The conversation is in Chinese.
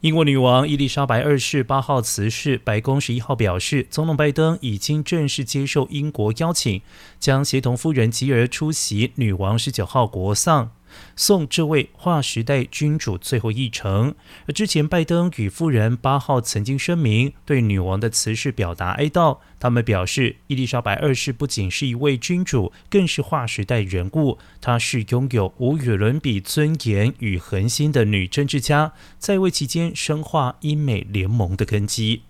英国女王伊丽莎白二世八号辞世，白宫十一号表示，总统拜登已经正式接受英国邀请，将协同夫人吉尔出席女王十九号国丧。送这位划时代君主最后一程。而之前，拜登与夫人八号曾经声明对女王的辞世表达哀悼。他们表示，伊丽莎白二世不仅是一位君主，更是划时代人物。她是拥有无与伦比尊严与恒心的女政治家，在位期间深化英美联盟的根基。